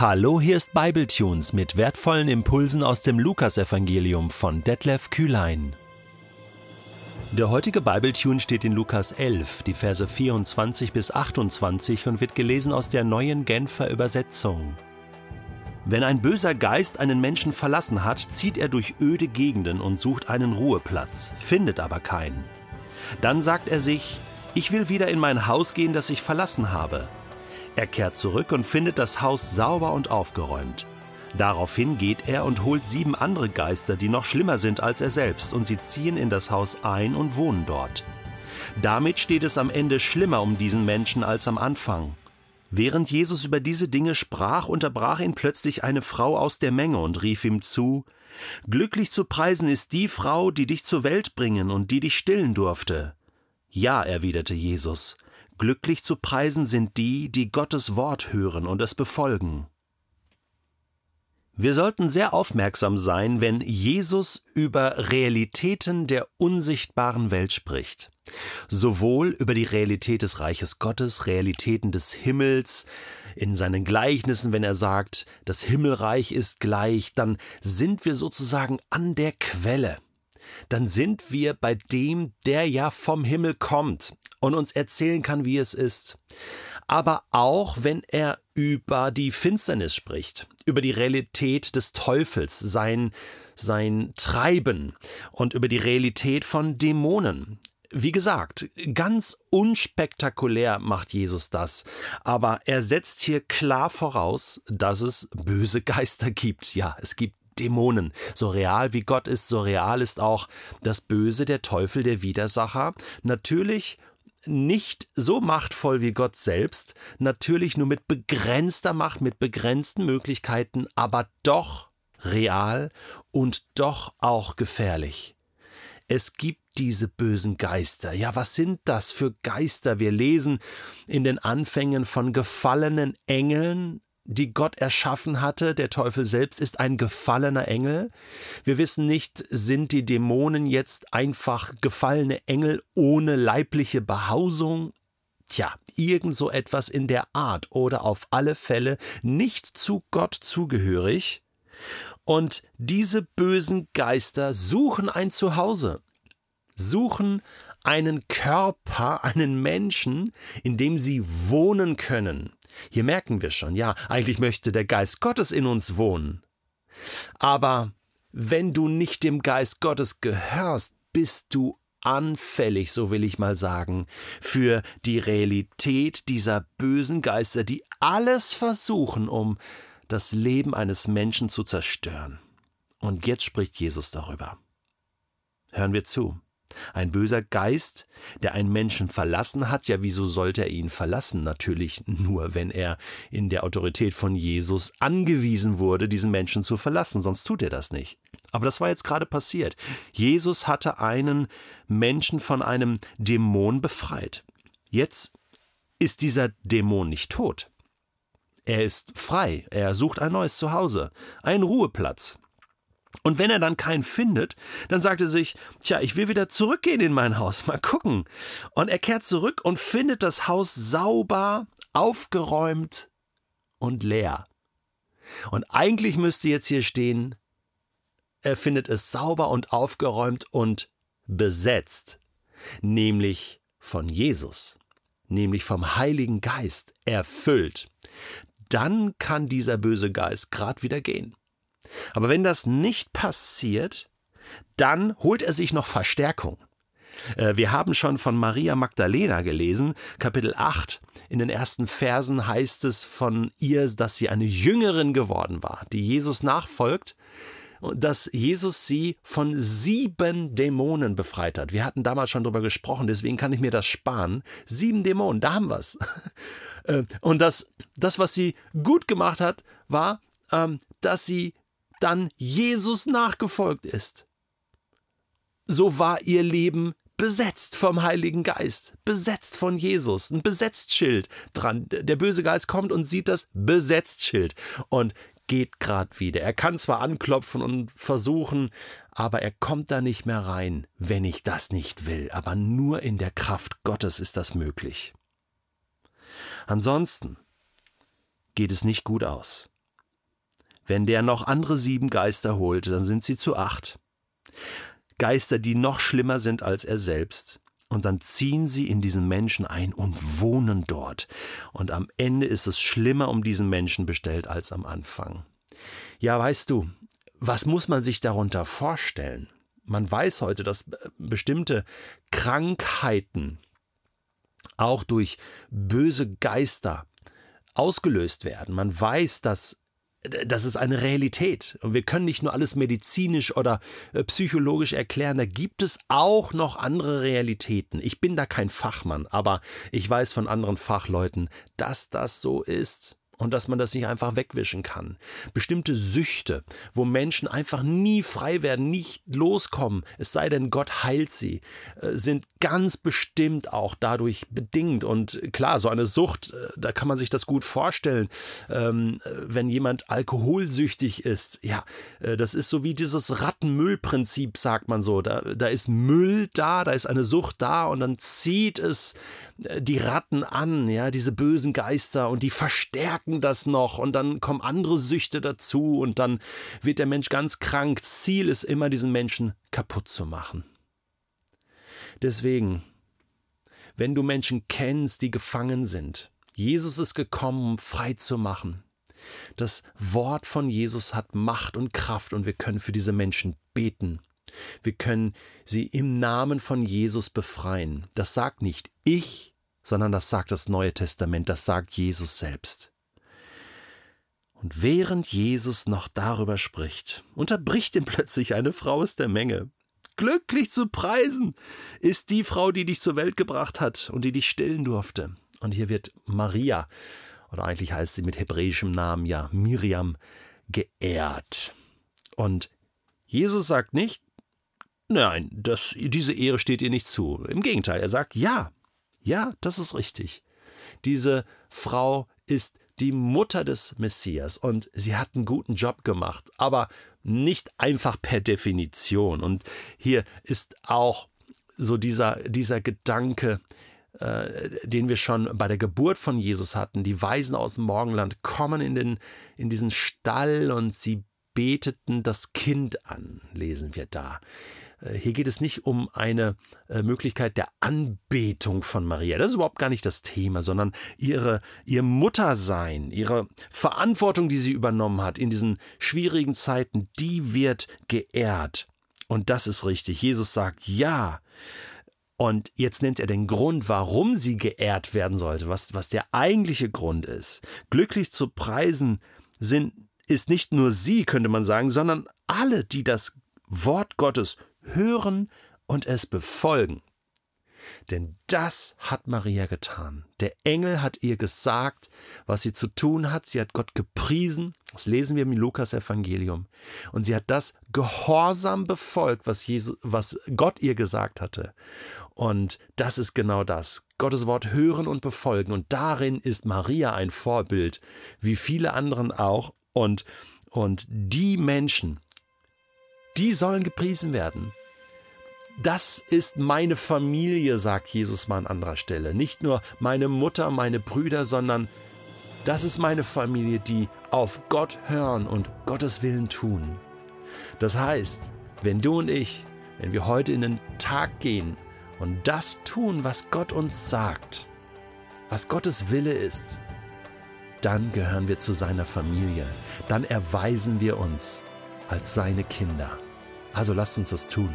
Hallo, hier ist Bibletunes mit wertvollen Impulsen aus dem Lukasevangelium von Detlef Kühlein. Der heutige Bibletune steht in Lukas 11, die Verse 24 bis 28 und wird gelesen aus der neuen Genfer Übersetzung. Wenn ein böser Geist einen Menschen verlassen hat, zieht er durch öde Gegenden und sucht einen Ruheplatz, findet aber keinen. Dann sagt er sich, ich will wieder in mein Haus gehen, das ich verlassen habe. Er kehrt zurück und findet das Haus sauber und aufgeräumt. Daraufhin geht er und holt sieben andere Geister, die noch schlimmer sind als er selbst, und sie ziehen in das Haus ein und wohnen dort. Damit steht es am Ende schlimmer um diesen Menschen als am Anfang. Während Jesus über diese Dinge sprach, unterbrach ihn plötzlich eine Frau aus der Menge und rief ihm zu Glücklich zu preisen ist die Frau, die dich zur Welt bringen und die dich stillen durfte. Ja, erwiderte Jesus, Glücklich zu preisen sind die, die Gottes Wort hören und es befolgen. Wir sollten sehr aufmerksam sein, wenn Jesus über Realitäten der unsichtbaren Welt spricht. Sowohl über die Realität des Reiches Gottes, Realitäten des Himmels, in seinen Gleichnissen, wenn er sagt, das Himmelreich ist gleich, dann sind wir sozusagen an der Quelle dann sind wir bei dem, der ja vom Himmel kommt und uns erzählen kann, wie es ist. Aber auch wenn er über die Finsternis spricht, über die Realität des Teufels, sein, sein Treiben und über die Realität von Dämonen. Wie gesagt, ganz unspektakulär macht Jesus das, aber er setzt hier klar voraus, dass es böse Geister gibt. Ja, es gibt Dämonen. So real wie Gott ist, so real ist auch das Böse, der Teufel, der Widersacher. Natürlich nicht so machtvoll wie Gott selbst, natürlich nur mit begrenzter Macht, mit begrenzten Möglichkeiten, aber doch real und doch auch gefährlich. Es gibt diese bösen Geister. Ja, was sind das für Geister? Wir lesen in den Anfängen von gefallenen Engeln, die Gott erschaffen hatte. Der Teufel selbst ist ein gefallener Engel. Wir wissen nicht, sind die Dämonen jetzt einfach gefallene Engel ohne leibliche Behausung? Tja, irgend so etwas in der Art oder auf alle Fälle nicht zu Gott zugehörig. Und diese bösen Geister suchen ein Zuhause, suchen einen Körper, einen Menschen, in dem sie wohnen können. Hier merken wir schon, ja, eigentlich möchte der Geist Gottes in uns wohnen. Aber wenn du nicht dem Geist Gottes gehörst, bist du anfällig, so will ich mal sagen, für die Realität dieser bösen Geister, die alles versuchen, um das Leben eines Menschen zu zerstören. Und jetzt spricht Jesus darüber. Hören wir zu. Ein böser Geist, der einen Menschen verlassen hat, ja, wieso sollte er ihn verlassen? Natürlich nur, wenn er in der Autorität von Jesus angewiesen wurde, diesen Menschen zu verlassen, sonst tut er das nicht. Aber das war jetzt gerade passiert. Jesus hatte einen Menschen von einem Dämon befreit. Jetzt ist dieser Dämon nicht tot. Er ist frei, er sucht ein neues Zuhause, einen Ruheplatz. Und wenn er dann keinen findet, dann sagt er sich, tja, ich will wieder zurückgehen in mein Haus, mal gucken. Und er kehrt zurück und findet das Haus sauber, aufgeräumt und leer. Und eigentlich müsste jetzt hier stehen, er findet es sauber und aufgeräumt und besetzt, nämlich von Jesus, nämlich vom Heiligen Geist erfüllt. Dann kann dieser böse Geist grad wieder gehen. Aber wenn das nicht passiert, dann holt er sich noch Verstärkung. Äh, wir haben schon von Maria Magdalena gelesen, Kapitel 8. In den ersten Versen heißt es von ihr, dass sie eine Jüngerin geworden war, die Jesus nachfolgt dass Jesus sie von sieben Dämonen befreit hat. Wir hatten damals schon darüber gesprochen, deswegen kann ich mir das sparen. Sieben Dämonen, da haben wir es. Äh, und das, das, was sie gut gemacht hat, war, ähm, dass sie dann Jesus nachgefolgt ist. So war ihr Leben besetzt vom Heiligen Geist, besetzt von Jesus, ein Besetztschild dran. Der böse Geist kommt und sieht das Besetztschild und geht grad wieder. Er kann zwar anklopfen und versuchen, aber er kommt da nicht mehr rein, wenn ich das nicht will. Aber nur in der Kraft Gottes ist das möglich. Ansonsten geht es nicht gut aus. Wenn der noch andere sieben Geister holt, dann sind sie zu acht. Geister, die noch schlimmer sind als er selbst. Und dann ziehen sie in diesen Menschen ein und wohnen dort. Und am Ende ist es schlimmer um diesen Menschen bestellt als am Anfang. Ja, weißt du, was muss man sich darunter vorstellen? Man weiß heute, dass bestimmte Krankheiten auch durch böse Geister ausgelöst werden. Man weiß, dass das ist eine Realität. Und wir können nicht nur alles medizinisch oder äh, psychologisch erklären, da gibt es auch noch andere Realitäten. Ich bin da kein Fachmann, aber ich weiß von anderen Fachleuten, dass das so ist und dass man das nicht einfach wegwischen kann. Bestimmte Süchte, wo Menschen einfach nie frei werden, nicht loskommen, es sei denn, Gott heilt sie, äh, sind ganz bestimmt auch dadurch bedingt. Und klar, so eine Sucht, äh, da kann man sich das gut vorstellen. Ähm, äh, wenn jemand alkoholsüchtig ist, ja, das ist so wie dieses Rattenmüllprinzip, sagt man so. Da, da ist Müll da, da ist eine Sucht da und dann zieht es die Ratten an, ja, diese bösen Geister und die verstärken das noch und dann kommen andere Süchte dazu und dann wird der Mensch ganz krank. Ziel ist immer, diesen Menschen kaputt zu machen. Deswegen, wenn du Menschen kennst, die gefangen sind, Jesus ist gekommen, um frei zu machen. Das Wort von Jesus hat Macht und Kraft und wir können für diese Menschen beten. Wir können sie im Namen von Jesus befreien. Das sagt nicht ich, sondern das sagt das Neue Testament, das sagt Jesus selbst. Und während Jesus noch darüber spricht, unterbricht ihn plötzlich eine Frau aus der Menge. Glücklich zu preisen ist die Frau, die dich zur Welt gebracht hat und die dich stillen durfte. Und hier wird Maria, oder eigentlich heißt sie mit hebräischem Namen ja Miriam, geehrt. Und Jesus sagt nicht, Nein, das, diese Ehre steht ihr nicht zu. Im Gegenteil, er sagt, ja, ja, das ist richtig. Diese Frau ist die Mutter des Messias und sie hat einen guten Job gemacht, aber nicht einfach per Definition. Und hier ist auch so dieser, dieser Gedanke, äh, den wir schon bei der Geburt von Jesus hatten. Die Weisen aus dem Morgenland kommen in, den, in diesen Stall und sie beteten das Kind an, lesen wir da. Äh, hier geht es nicht um eine äh, Möglichkeit der Anbetung von Maria. Das ist überhaupt gar nicht das Thema, sondern ihre, ihr Muttersein, ihre Verantwortung, die sie übernommen hat in diesen schwierigen Zeiten, die wird geehrt. Und das ist richtig. Jesus sagt ja. Und jetzt nennt er den Grund, warum sie geehrt werden sollte, was, was der eigentliche Grund ist. Glücklich zu preisen sind, ist nicht nur sie, könnte man sagen, sondern alle, die das Wort Gottes hören und es befolgen. Denn das hat Maria getan. Der Engel hat ihr gesagt, was sie zu tun hat. Sie hat Gott gepriesen. Das lesen wir im Lukas Evangelium. Und sie hat das gehorsam befolgt, was, Jesus, was Gott ihr gesagt hatte. Und das ist genau das. Gottes Wort hören und befolgen. Und darin ist Maria ein Vorbild, wie viele anderen auch. Und, und die Menschen, die sollen gepriesen werden. Das ist meine Familie, sagt Jesus mal an anderer Stelle. Nicht nur meine Mutter, meine Brüder, sondern das ist meine Familie, die auf Gott hören und Gottes Willen tun. Das heißt, wenn du und ich, wenn wir heute in den Tag gehen und das tun, was Gott uns sagt, was Gottes Wille ist, dann gehören wir zu seiner Familie. Dann erweisen wir uns als seine Kinder. Also lasst uns das tun.